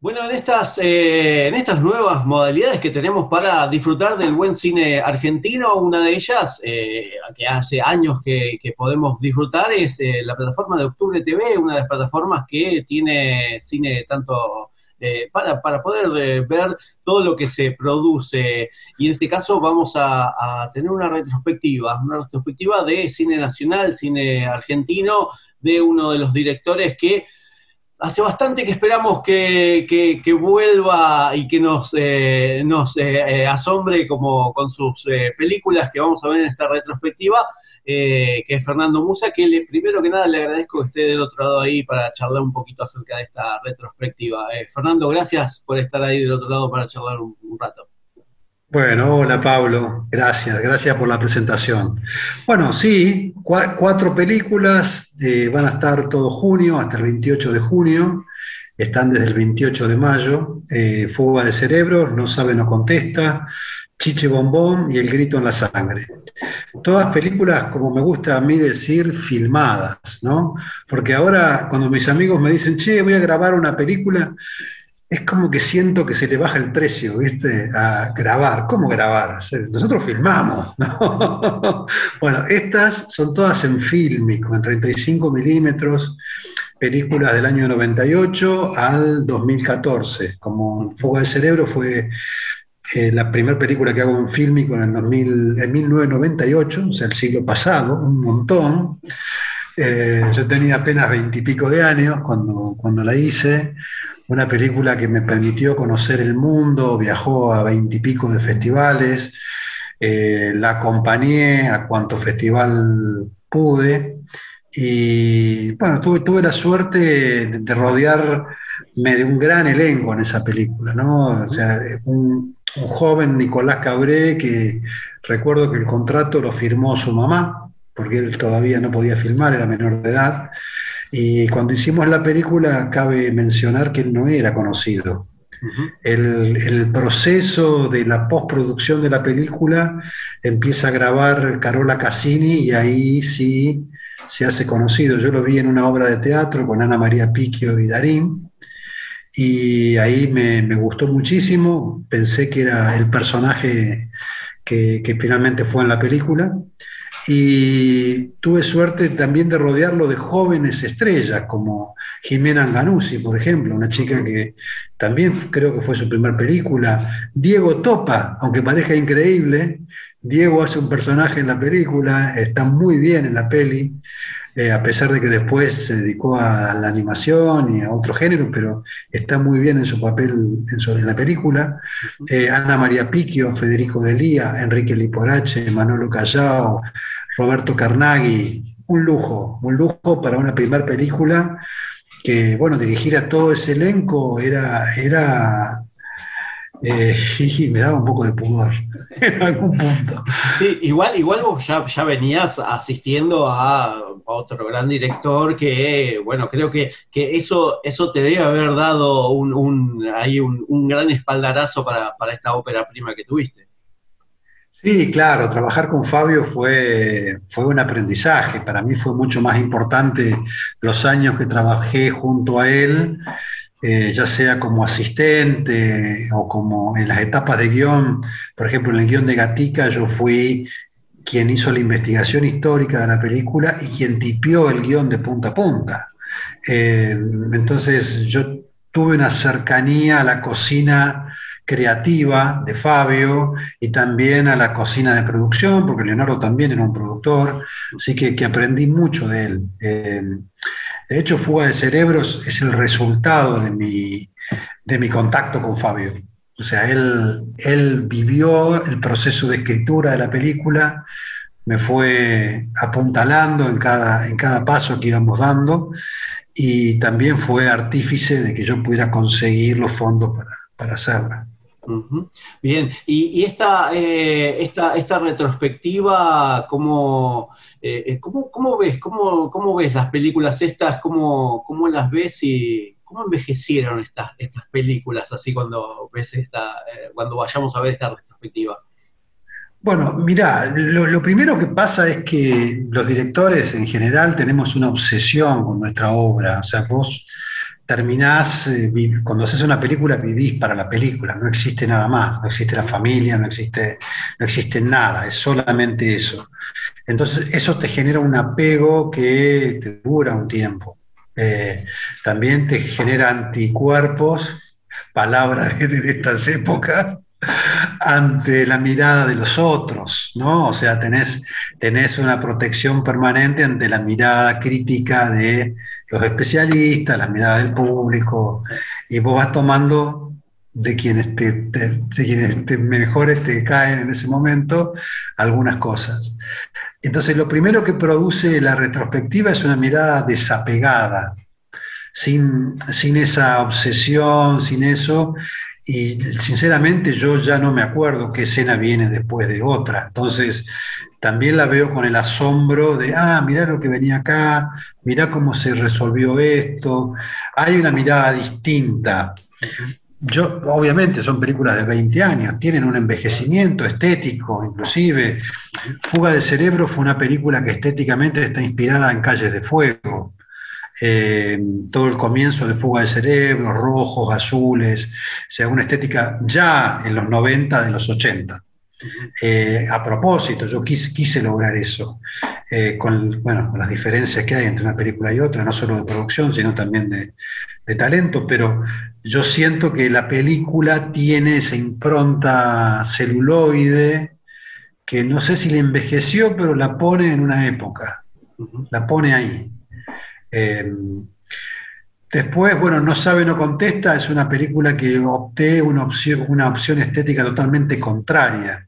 Bueno, en estas, eh, en estas nuevas modalidades que tenemos para disfrutar del buen cine argentino, una de ellas, eh, que hace años que, podemos disfrutar, es eh, la plataforma de Octubre TV, una de las plataformas que tiene cine tanto para, para, poder ver todo lo que se produce. Y en este caso vamos a tener una retrospectiva, una retrospectiva de cine nacional, cine argentino, de uno de los directores que hace bastante que esperamos que, vuelva y que nos, eh, nos eh, eh, asombre como con sus películas que vamos a ver en esta retrospectiva, que es Fernando Musa, que le, primero que nada le agradezco que esté del otro lado ahí para charlar un poquito acerca de esta retrospectiva. Fernando, gracias por estar ahí del otro lado para charlar un rato. Bueno, hola Pablo, gracias, gracias por la presentación. Bueno, sí, cuatro películas, eh, van a estar todo junio, hasta el 28 de junio, están desde el 28 de mayo, eh, Fuga de Cerebros, No sabe, no contesta, Chiche Bombón y El Grito en la Sangre. Todas películas, como me gusta a mí decir, filmadas, ¿no? Porque ahora cuando mis amigos me dicen, che, voy a grabar una película, es como que siento que se le baja el precio, ¿viste? A grabar. ¿Cómo grabar? Nosotros filmamos, ¿no? bueno, estas son todas en fílmico, en 35 milímetros, películas del año 98 al 2014. Como Fuga del Cerebro fue eh, la primera película que hago en fílmico en, el 2000, en 1998, o sea, el siglo pasado, un montón. Eh, yo tenía apenas veintipico de años cuando, cuando la hice una película que me permitió conocer el mundo, viajó a veintipico de festivales, eh, la acompañé a cuanto festival pude y bueno, tuve, tuve la suerte de, rodearme de un gran elenco en esa película, ¿no? O sea, un, un joven Nicolás Cabré que recuerdo que el contrato lo firmó su mamá, porque él todavía no podía filmar, era menor de edad. Y cuando hicimos la película, cabe mencionar que él no era conocido. el, proceso de la postproducción de la película empieza a grabar Carola Cassini y ahí sí se hace conocido. Yo lo vi en una obra de teatro con Ana María Picchio y Darín y ahí me, gustó muchísimo. Pensé que era el personaje que, que finalmente fue en la película y tuve suerte también de rodearlo de jóvenes estrellas como Jimena Anganuzzi, por ejemplo, una chica que también creo que fue su primera película. Diego Topa, aunque parezca increíble, Diego hace un personaje en la película, está muy bien en la peli, eh, a pesar de que después se dedicó a la animación y a otro género, pero está muy bien en su papel en, la película. Eh, Ana María Picchio, Federico Delía, Enrique Liporache, Manolo Callao, Roberto Carnaghi, un lujo, un lujo para una primera película que, bueno, dirigir a todo ese elenco era, era eh, me daba un poco de pudor en algún punto. Sí, igual, igual vos ya, venías asistiendo a otro gran director que, bueno, creo que, que eso, eso te debe haber dado un, un, ahí un, gran espaldarazo para, para esta ópera prima que tuviste. Sí, claro, trabajar con Fabio fue, fue un aprendizaje. Para mí fue mucho más importante los años que trabajé junto a él, eh, ya sea como asistente o como en las etapas de guion. Por ejemplo, en el guion de Gatica yo fui quien hizo la investigación histórica de la película y quien tipió el guion de punta a punta. Eh, entonces yo tuve una cercanía a la cocina creativa de Fabio y también a la cocina de producción, porque Leonardo también era un productor, así que, aprendí mucho de él. Eh, de hecho, Fuga de Cerebros es el resultado de mi, de mi contacto con Fabio. O sea, él, él vivió el proceso de escritura de la película, me fue apuntalando en cada, en cada paso que íbamos dando y también fue artífice de que yo pudiera conseguir los fondos para, para hacerla. Bien, y, esta, eh, esta, esta, retrospectiva, ¿cómo, eh, ¿cómo, ves, cómo, cómo, ves las películas estas? ¿Cómo, cómo las ves y cómo envejecieron estas, estas películas así cuando ves esta, cuando vayamos a ver esta retrospectiva? Bueno, mira, lo, primero que pasa es que los directores en general tenemos una obsesión con nuestra obra. O sea, vos terminás, eh, cuando haces una película vivís para la película, no existe nada más, no existe la familia, no existe, no existe nada, es solamente eso. Entonces eso te genera un apego que te dura un tiempo. Eh, también te genera anticuerpos, palabras de estas épocas, ante la mirada de los otros, ¿no? O sea, tenés, tenés una protección permanente ante la mirada crítica de los especialistas, la mirada del público, y vos vas tomando de quienes, te, de quienes te mejores te caen en ese momento algunas cosas. Entonces, lo primero que produce la retrospectiva es una mirada desapegada, sin, sin esa obsesión, sin eso, y sinceramente yo ya no me acuerdo qué escena viene después de otra. Entonces, también la veo con el asombro de, ah, mirá lo que venía acá, mirá cómo se resolvió esto. Hay una mirada distinta. Yo, obviamente, son películas de 20 años, tienen un envejecimiento estético, inclusive. Fuga de Cerebro fue una película que estéticamente está inspirada en Calles de Fuego. Eh, todo el comienzo de fuga de cerebros, rojos, azules, o sea, una estética ya en los 90 de los 80. Eh, a propósito, yo quise, lograr eso, eh, con, bueno, las diferencias que hay entre una película y otra, no solo de producción, sino también de, de talento, pero yo siento que la película tiene esa impronta celuloide que no sé si le envejeció, pero la pone en una época, la pone ahí. Eh, después, bueno, No sabe, no contesta, es una película que opté una opción, una opción estética totalmente contraria.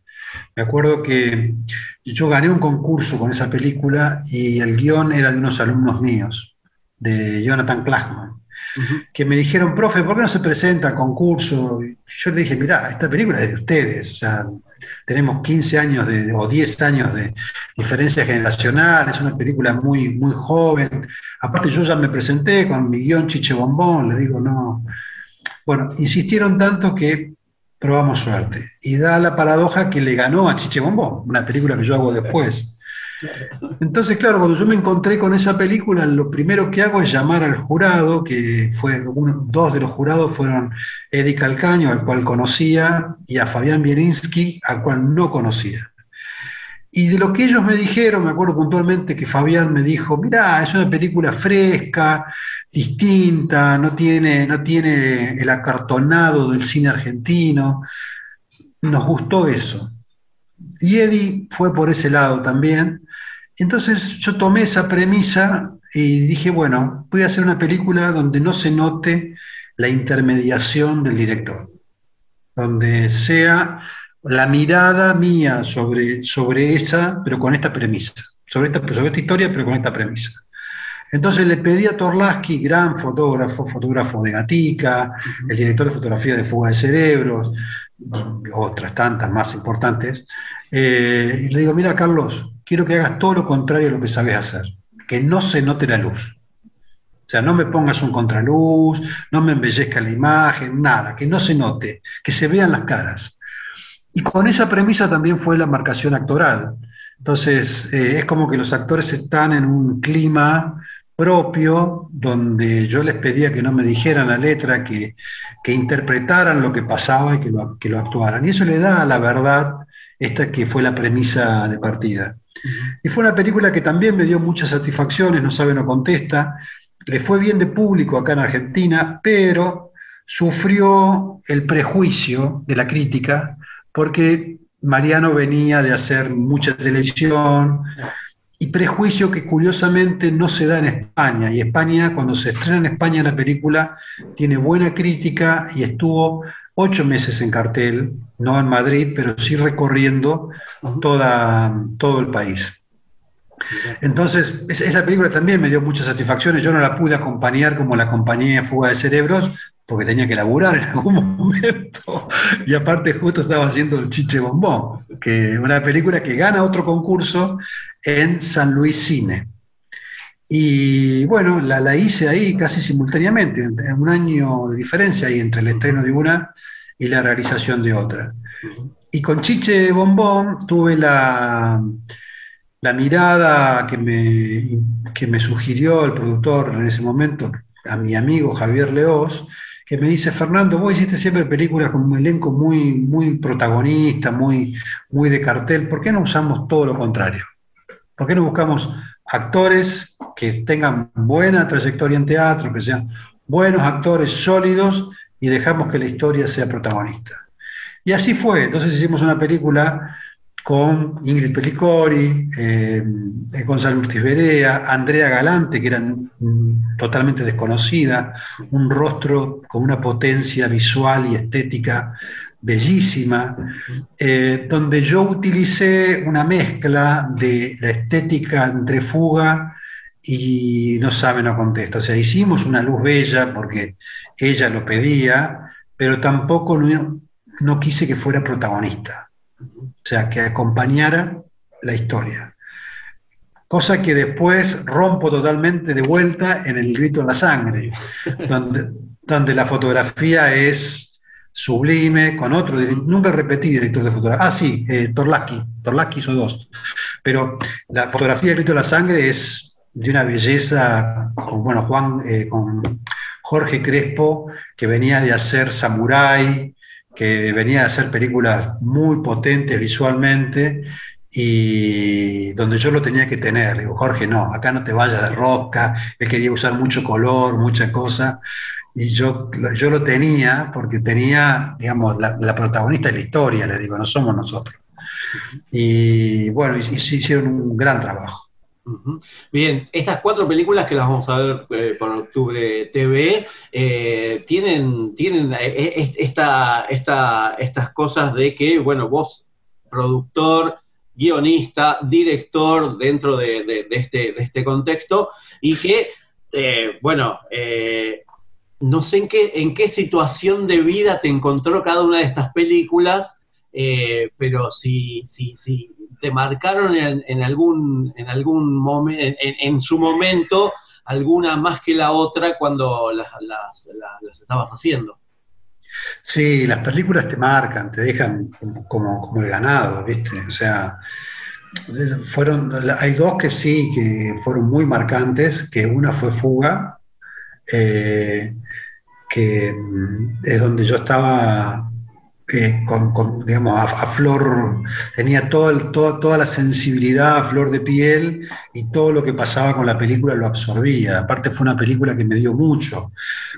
Me acuerdo que yo gané un concurso con esa película y el guion era de unos alumnos míos, de Jonathan Klachman, que me dijeron, profe, ¿por qué no se presenta al concurso? yo le dije, mira, esta película es de ustedes, o sea, tenemos 15 años de, o 10 años de diferencia generacional, es una película muy, muy joven. Aparte yo ya me presenté con mi guion Chiche Bombón, le digo, no. Bueno, insistieron tanto que probamos suerte. Y da la paradoja que le ganó a Chiche Bombón, una película que yo hago después. Entonces, claro, cuando yo me encontré con esa película, lo primero que hago es llamar al jurado, que fue dos de los jurados fueron Eddie Calcaño, al cual conocía, y a Fabián Bierinsky, al cual no conocía. Y de lo que ellos me dijeron, me acuerdo puntualmente que Fabián me dijo, mirá, es una película fresca, distinta, no tiene, no tiene el acartonado del cine argentino. Nos gustó eso. Y Eddie fue por ese lado también. Entonces yo tomé esa premisa y dije, bueno, voy a hacer una película donde no se note la intermediación del director, donde sea la mirada mía sobre, sobre esa, pero con esta premisa, sobre esta, sobre esta historia, pero con esta premisa. Entonces le pedí a Torlaski, gran fotógrafo, fotógrafo de Gatica, el director de fotografía de Fuga de Cerebros, otras tantas más importantes, eh, y le digo, mira Carlos, quiero que hagas todo lo contrario a lo que sabes hacer, que no se note la luz. O sea, no me pongas un contraluz, no me embellezca la imagen, nada, que no se note, que se vean las caras. Y con esa premisa también fue la marcación actoral. Entonces, eh, es como que los actores están en un clima propio, donde yo les pedía que no me dijeran la letra, que, interpretaran lo que pasaba y que lo, que lo actuaran. Y eso le da a la verdad esta que fue la premisa de partida. Y fue una película que también me dio muchas satisfacciones, no sabe, no contesta. Le fue bien de público acá en Argentina, pero sufrió el prejuicio de la crítica porque Mariano venía de hacer mucha televisión y prejuicio que curiosamente no se da en España. Y España, cuando se estrena en España la película, tiene buena crítica y estuvo ocho meses en cartel, no en Madrid, pero sí recorriendo toda, todo el país. Entonces, esa película también me dio muchas satisfacciones. Yo no la pude acompañar como la acompañé Fuga de Cerebros porque tenía que laburar en algún momento, y aparte justo estaba haciendo Chiche Bombón, que una película que gana otro concurso en San Luis Cine. Y bueno, la, la hice ahí casi simultáneamente, en un año de diferencia ahí entre el estreno de una y la realización de otra. Y con Chiche Bombón tuve la, la mirada que me, que me sugirió el productor en ese momento, a mi amigo Javier Leós, que me dice, Fernando, vos hiciste siempre películas con un elenco muy, muy protagonista, muy, muy de cartel, ¿por qué no usamos todo lo contrario? ¿Por qué no buscamos actores que tengan buena trayectoria en teatro, que sean buenos actores sólidos y dejamos que la historia sea protagonista? Y así fue, entonces hicimos una película con Ingrid Pellicori, eh, Gonzalo Urtiz Andrea Galante, que era totalmente desconocida, un rostro con una potencia visual y estética bellísima, eh, donde yo utilicé una mezcla de la estética entre fuga y no sabe, no contesta. O sea, hicimos una luz bella porque ella lo pedía, pero tampoco no quise que fuera protagonista o sea, que acompañara la historia. Cosa que después rompo totalmente de vuelta en el grito en la sangre, donde, la fotografía es sublime, con otro, nunca repetí director de fotografía, ah sí, eh, Torlaki, Torlaki hizo dos, pero la fotografía del grito en la sangre es de una belleza, con, bueno, Juan, eh, con Jorge Crespo, que venía de hacer Samurai, que venía a hacer películas muy potentes visualmente y donde yo lo tenía que tener. Digo, Jorge, no, acá no te vayas de rosca, él quería usar mucho color, mucha cosa, y yo, yo lo tenía porque tenía, digamos, la, protagonista de la historia, le digo, no somos nosotros. Y bueno, hicieron un gran trabajo. Bien, estas cuatro películas que las vamos a ver eh, por Octubre TV eh, tienen, tienen eh, esta, estas cosas de que, bueno, vos, productor, guionista, director dentro de, este, de este, contexto y que, bueno, no sé en qué, en qué situación de vida te encontró cada una de estas películas, pero si, si, si te marcaron en, algún, en algún momento, en, su momento, alguna más que la otra cuando las, estabas haciendo. Sí, las películas te marcan, te dejan como, como el ganado, ¿viste? O sea, fueron, hay dos que sí, que fueron muy marcantes, que una fue Fuga, eh, que es donde yo estaba con, digamos, a, flor, tenía todo toda la sensibilidad a flor de piel y todo lo que pasaba con la película lo absorbía. Aparte fue una película que me dio mucho.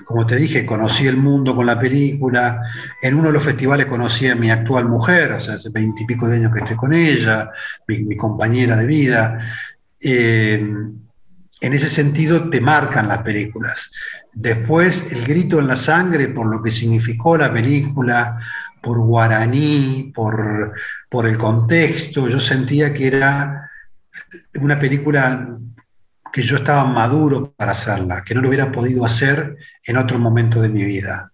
Como te dije, conocí el mundo con la película. En uno de los festivales conocí a mi actual mujer, o sea, hace veintipico de años que estoy con ella, mi, compañera de vida. Eh, en ese sentido te marcan las películas. Después, El grito en la sangre, por lo que significó la película, por guaraní, por, por el contexto, yo sentía que era una película que yo estaba maduro para hacerla, que no lo hubiera podido hacer en otro momento de mi vida.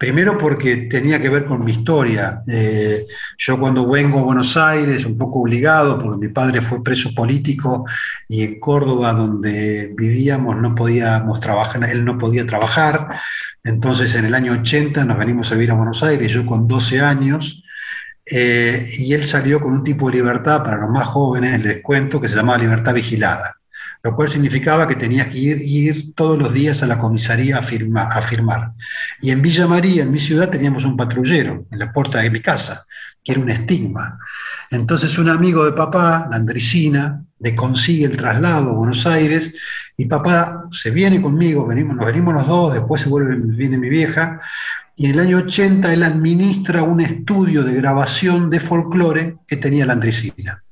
Primero porque tenía que ver con mi historia. Eh, yo cuando vengo a Buenos Aires, un poco obligado, porque mi padre fue preso político y en Córdoba, donde vivíamos, no podíamos trabajar, él no podía trabajar. Entonces en el año 80 nos venimos a vivir a Buenos Aires, yo con 12 años, eh, y él salió con un tipo de libertad para los más jóvenes, les cuento, que se llamaba libertad vigilada lo cual significaba que tenías que ir, todos los días a la comisaría a, firmar. Y en Villa María, en mi ciudad, teníamos un patrullero en la puerta de mi casa, que era un estigma. Entonces un amigo de papá, la Andresina, le consigue el traslado a Buenos Aires y papá se viene conmigo, venimos, nos venimos los dos, después se vuelve, viene mi vieja, y en el año 80 él administra un estudio de grabación de folclore que tenía la Andresina.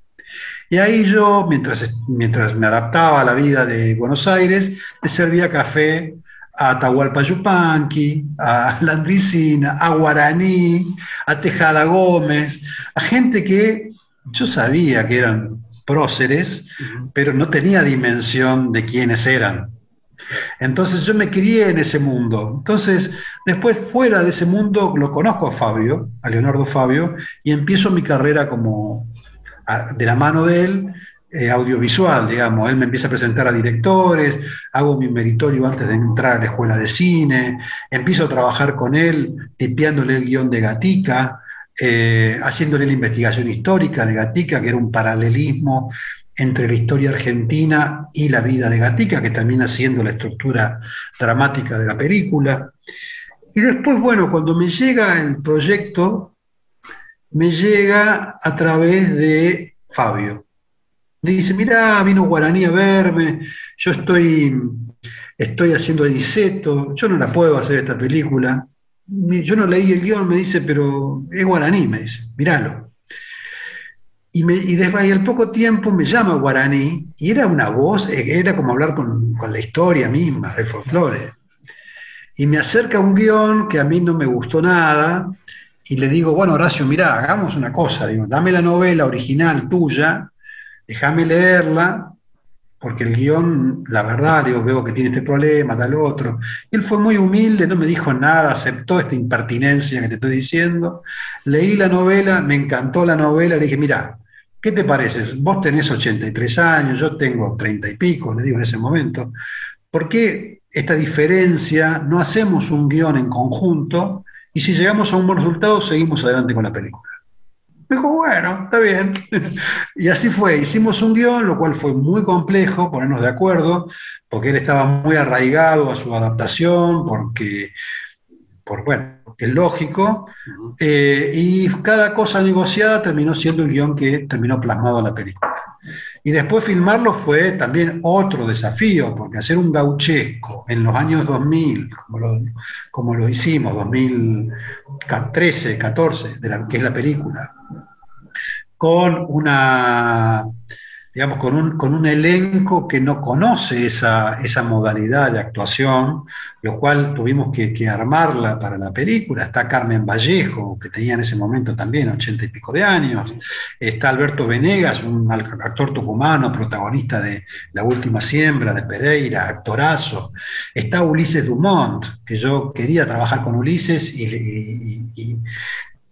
Y ahí yo, mientras, mientras me adaptaba a la vida de Buenos Aires, me servía café a Atahualpa Yupanqui, a Landricina, a Guaraní, a Tejada Gómez, a gente que yo sabía que eran próceres, pero no tenía dimensión de quiénes eran. Entonces yo me crié en ese mundo. Entonces, después fuera de ese mundo, lo conozco a Fabio, a Leonardo Fabio, y empiezo mi carrera como de la mano de él, eh, audiovisual, digamos. Él me empieza a presentar a directores, hago mi meritorio antes de entrar a la escuela de cine, empiezo a trabajar con él, tipeándole el guion de Gatica, eh, haciéndole la investigación histórica de Gatica, que era un paralelismo entre la historia argentina y la vida de Gatica, que termina siendo la estructura dramática de la película. Y después, bueno, cuando me llega el proyecto, me llega a través de Fabio. Me dice, mira, vino Guaraní a verme, yo estoy, estoy haciendo Aniceto, yo no la puedo hacer esta película. Yo no leí el guion, me dice, pero es Guaraní, me dice, me, y, después, al poco tiempo me llama Guaraní y era una voz, era como hablar con, con la historia misma del folclore. Y me acerca un guion que a mí no me gustó nada y le digo, bueno, Horacio, mira, hagamos una cosa, digo, dame la novela original tuya déjame leerla, porque el guion, la verdad, digo, veo que tiene este problema, tal otro. él fue muy humilde, no me dijo nada, aceptó esta impertinencia que te estoy diciendo. Leí la novela, me encantó la novela, le dije, mira, ¿qué te parece? Vos tenés 83 años, yo tengo 30 y pico, le digo en ese momento. ¿Por qué esta diferencia? No hacemos un guion en conjunto y si llegamos a un buen resultado, seguimos adelante con la película. Me dijo, bueno, está bien. y así fue. Hicimos un guion, lo cual fue muy complejo ponernos de acuerdo, porque él estaba muy arraigado a su adaptación, porque, por, bueno, es lógico. Eh, y cada cosa negociada terminó siendo el guion que terminó plasmado en la película. Y después filmarlo fue también otro desafío, porque hacer un gauchesco en los años 2000, como lo, como lo hicimos, 2013, 14, de la, que es la película, con una digamos, con un, con un elenco que no conoce esa, esa, modalidad de actuación, lo cual tuvimos que, que, armarla para la película. Está Carmen Vallejo, que tenía en ese momento también ochenta y pico de años. Está Alberto Venegas, un actor tucumano, protagonista de La Última Siembra, de Pereira, actorazo. Está Ulises Dumont, que yo quería trabajar con Ulises y,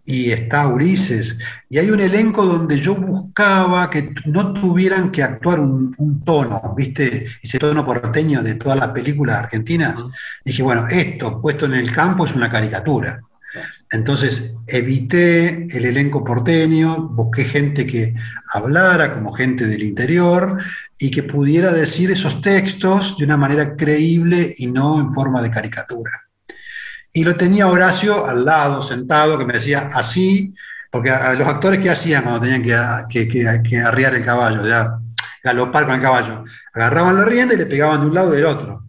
está Ulises, y hay un elenco donde yo buscaba que no tuvieran que actuar un, tono, ¿viste? Ese tono porteño de todas las películas argentinas. Dije, bueno, esto puesto en el campo es una caricatura. Entonces evité el elenco porteño, busqué gente que hablara como gente del interior y que pudiera decir esos textos de una manera creíble y no en forma de caricatura. Y lo tenía Horacio al lado, sentado, que me decía así, porque los actores que hacían cuando tenían que, que, arriar el caballo, ya galopar con el caballo, agarraban la rienda y le pegaban de un lado y del otro.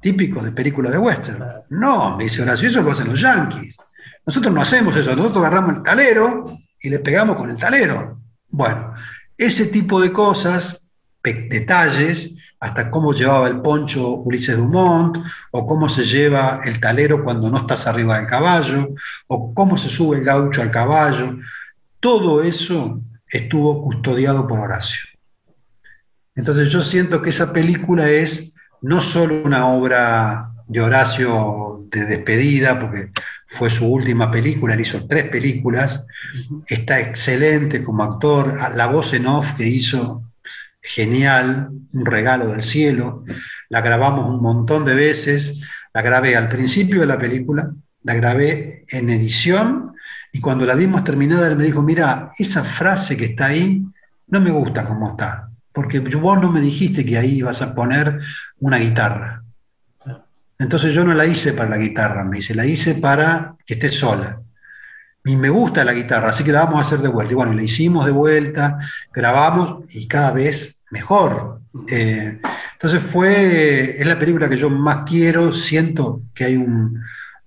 Típico de película de western. No, me dice Horacio, eso lo hacen los yankees. Nosotros no hacemos eso, nosotros agarramos el talero y le pegamos con el talero. Bueno, ese tipo de cosas, detalles, hasta cómo llevaba el poncho Ulises Dumont, o cómo se lleva el talero cuando no estás arriba del caballo, o cómo se sube el gaucho al caballo. Todo eso estuvo custodiado por Horacio. Entonces yo siento que esa película es no solo una obra de Horacio de despedida, porque fue su última película, él hizo tres películas, está excelente como actor, la voz en off que hizo genial, un regalo del cielo. La grabamos un montón de veces. La grabé al principio de la película, la grabé en edición y cuando la vimos terminada él me dijo, mira, esa frase que está ahí no me gusta como está, porque vos no me dijiste que ahí ibas a poner una guitarra. Entonces yo no la hice para la guitarra, me dice, la hice para que esté sola. Y me gusta la guitarra, así que la vamos a hacer de vuelta. Y bueno, la hicimos de vuelta, grabamos y cada vez mejor. Eh, entonces fue, es la película que yo más quiero, siento que hay un,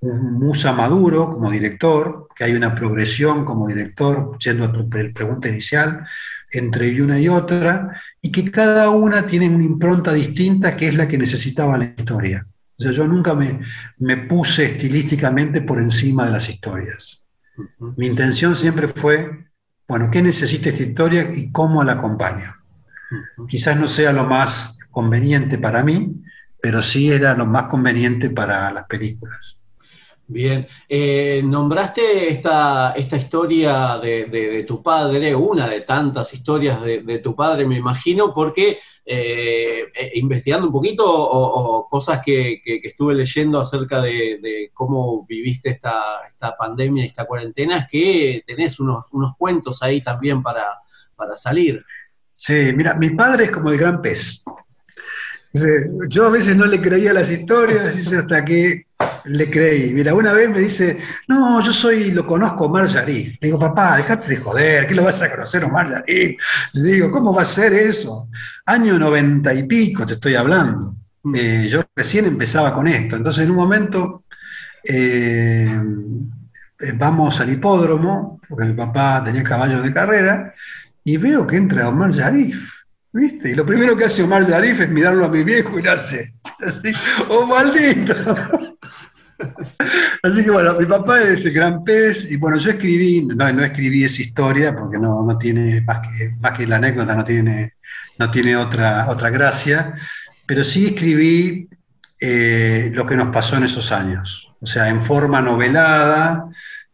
Musa maduro como director, que hay una progresión como director, yendo a tu pregunta inicial, entre una y otra, y que cada una tiene una impronta distinta que es la que necesitaba la historia. O sea, yo nunca me, me puse estilísticamente por encima de las historias. Mi intención siempre fue, bueno, ¿qué necesita esta historia y cómo la acompaño? Quizás no sea lo más conveniente para mí, pero sí era lo más conveniente para las películas. Bien, eh, nombraste esta, esta historia de, tu padre, una de tantas historias de, tu padre, me imagino, porque eh, eh, investigando un poquito o, cosas que, estuve leyendo acerca de, cómo viviste esta, esta pandemia, esta cuarentena, es que tenés unos, unos cuentos ahí también para, para salir. Sí, mira, mi padre es como el gran pez. Yo a veces no le creía las historias hasta que le creí. Mira, una vez me dice, no, yo soy, lo conozco Omar Yarif. Le digo, papá, dejate de joder, ¿qué lo vas a conocer Omar Yarif? Le digo, ¿cómo va a ser eso? Año noventa y pico te estoy hablando. Mm. Eh, yo recién empezaba con esto. Entonces, en un momento, eh, vamos al hipódromo, porque mi papá tenía caballos de carrera, y veo que entra Omar Yarif. ¿Viste? Y lo primero que hace Omar Yarif es mirarlo a mi viejo y le hace así, ¡oh maldito! Así que bueno, mi papá es el gran pez, y bueno, yo escribí, no, no escribí esa historia porque no, no tiene, más que, más que la anécdota, no tiene, no tiene otra, otra gracia, pero sí escribí eh, lo que nos pasó en esos años, o sea, en forma novelada,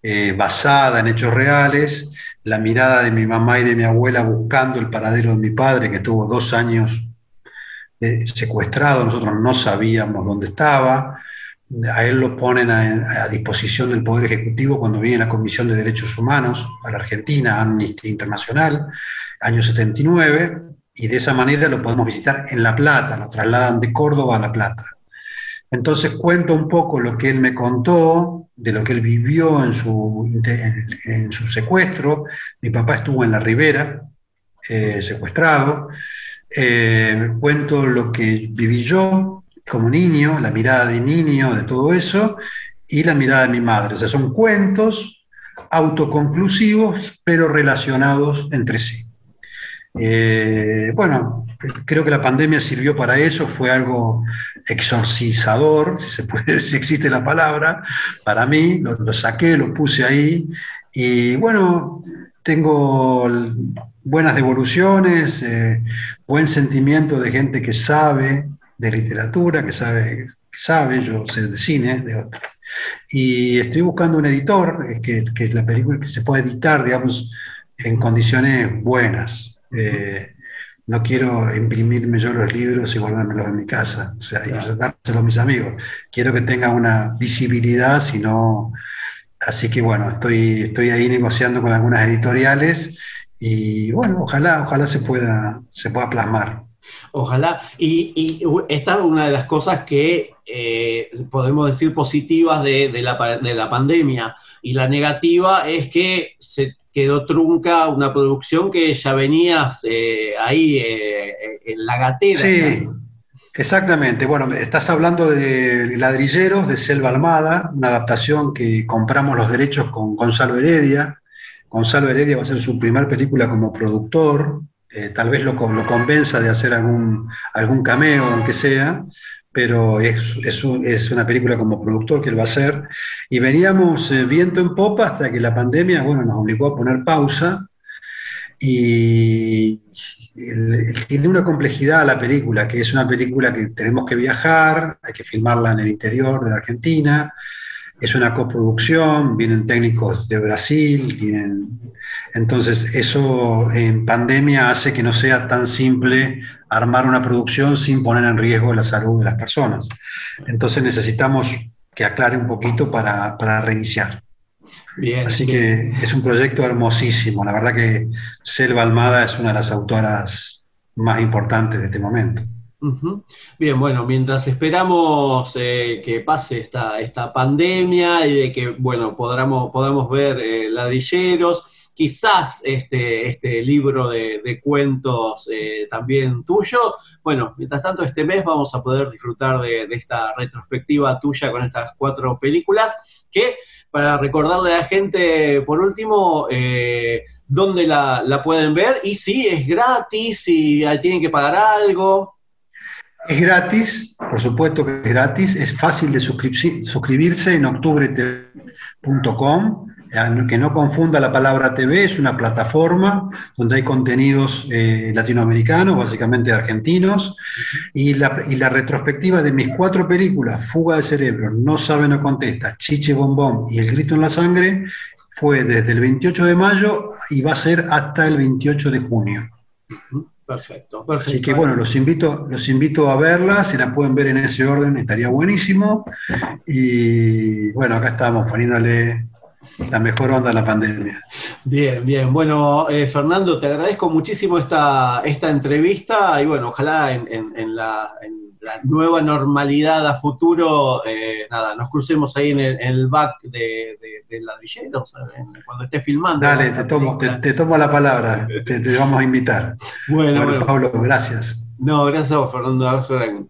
eh, basada en hechos reales, la mirada de mi mamá y de mi abuela buscando el paradero de mi padre, que estuvo dos años eh, secuestrado, nosotros no sabíamos dónde estaba, a él lo ponen a, disposición del Poder Ejecutivo cuando viene la Comisión de Derechos Humanos a la Argentina, Amnistía Internacional, año 79, y de esa manera lo podemos visitar en La Plata, lo trasladan de Córdoba a La Plata. Entonces cuento un poco lo que él me contó, de lo que él vivió en su, en, su secuestro. Mi papá estuvo en la Ribera, eh, secuestrado. Eh, cuento lo que viví yo como niño, la mirada de niño, de todo eso, y la mirada de mi madre. O sea, son cuentos autoconclusivos, pero relacionados entre sí. Eh, bueno, creo que la pandemia sirvió para eso, fue algo exorcizador, si se puede, si existe la palabra, para mí, lo, saqué, lo puse ahí, y bueno, tengo buenas devoluciones, eh, buen sentimiento de gente que sabe de literatura, que sabe, que sabe, yo sé de cine, de otro. Y estoy buscando un editor, eh, que, que la película que se pueda editar, digamos, en condiciones buenas. Eh, no quiero imprimirme yo los libros y guardármelos en mi casa, o sea, y dárselos a mis amigos. Quiero que tenga una visibilidad, si no... Así que bueno, estoy, estoy ahí negociando con algunas editoriales y bueno, ojalá, ojalá se pueda, se pueda plasmar. Ojalá. Y, esta es una de las cosas que eh, podemos decir positivas de, la, de, la, pandemia. Y la negativa es que se quedó trunca una producción que ya venías eh, ahí eh, en la gatera. Sí, exactamente. Bueno, estás hablando de Ladrilleros de Selva Almada, una adaptación que compramos los derechos con Gonzalo Heredia. Gonzalo Heredia va a ser su primera película como productor, eh, tal vez lo, lo, convenza de hacer algún, algún cameo, aunque sea, pero es, es, una película como productor que él va a hacer. Y veníamos eh, viento en popa hasta que la pandemia, bueno, nos obligó a poner pausa. Y tiene una complejidad la película, que es una película que tenemos que viajar, hay que filmarla en el interior de la Argentina, es una coproducción, vienen técnicos de Brasil, vienen... entonces eso en pandemia hace que no sea tan simple armar una producción sin poner en riesgo la salud de las personas. Entonces necesitamos que aclare un poquito para, para reiniciar. Bien, Así que es un proyecto hermosísimo. La verdad que Selva Almada es una de las autoras más importantes de este momento. Bien, bueno, mientras esperamos eh, que pase esta, esta pandemia y de que, bueno, podamos, podamos ver eh, ladrilleros, quizás este, este libro de, cuentos eh, también tuyo. Bueno, mientras tanto, este mes vamos a poder disfrutar de, esta retrospectiva tuya con estas cuatro películas, que para recordarle a la gente, por último, dónde la, la, pueden ver y si es gratis, si tienen que pagar algo. Es gratis, por supuesto que es gratis, es fácil de suscribirse en octubre.com que no confunda la palabra TV, es una plataforma donde hay contenidos eh, latinoamericanos, básicamente argentinos, y la, y la, retrospectiva de mis cuatro películas, Fuga de Cerebro, No sabe, no contesta, Chiche Bombón y El Grito en la Sangre, fue desde el 28 de mayo y va a ser hasta el 28 de junio. Perfecto, perfecto. Así que bueno, los invito, los invito a verlas, si las pueden ver en ese orden estaría buenísimo. Y bueno, acá estamos poniéndole la mejor onda a la pandemia. Bien, bien. Bueno, eh, Fernando, te agradezco muchísimo esta, esta entrevista y bueno, ojalá en, la, nueva normalidad a futuro, eh, nada, nos crucemos ahí en el, back de, de, ladrilleros, cuando esté filmando. Dale, te tomo, te, tomo, la palabra, te, vamos a invitar. Bueno, bueno, Pablo, gracias. No, gracias a vos, Fernando.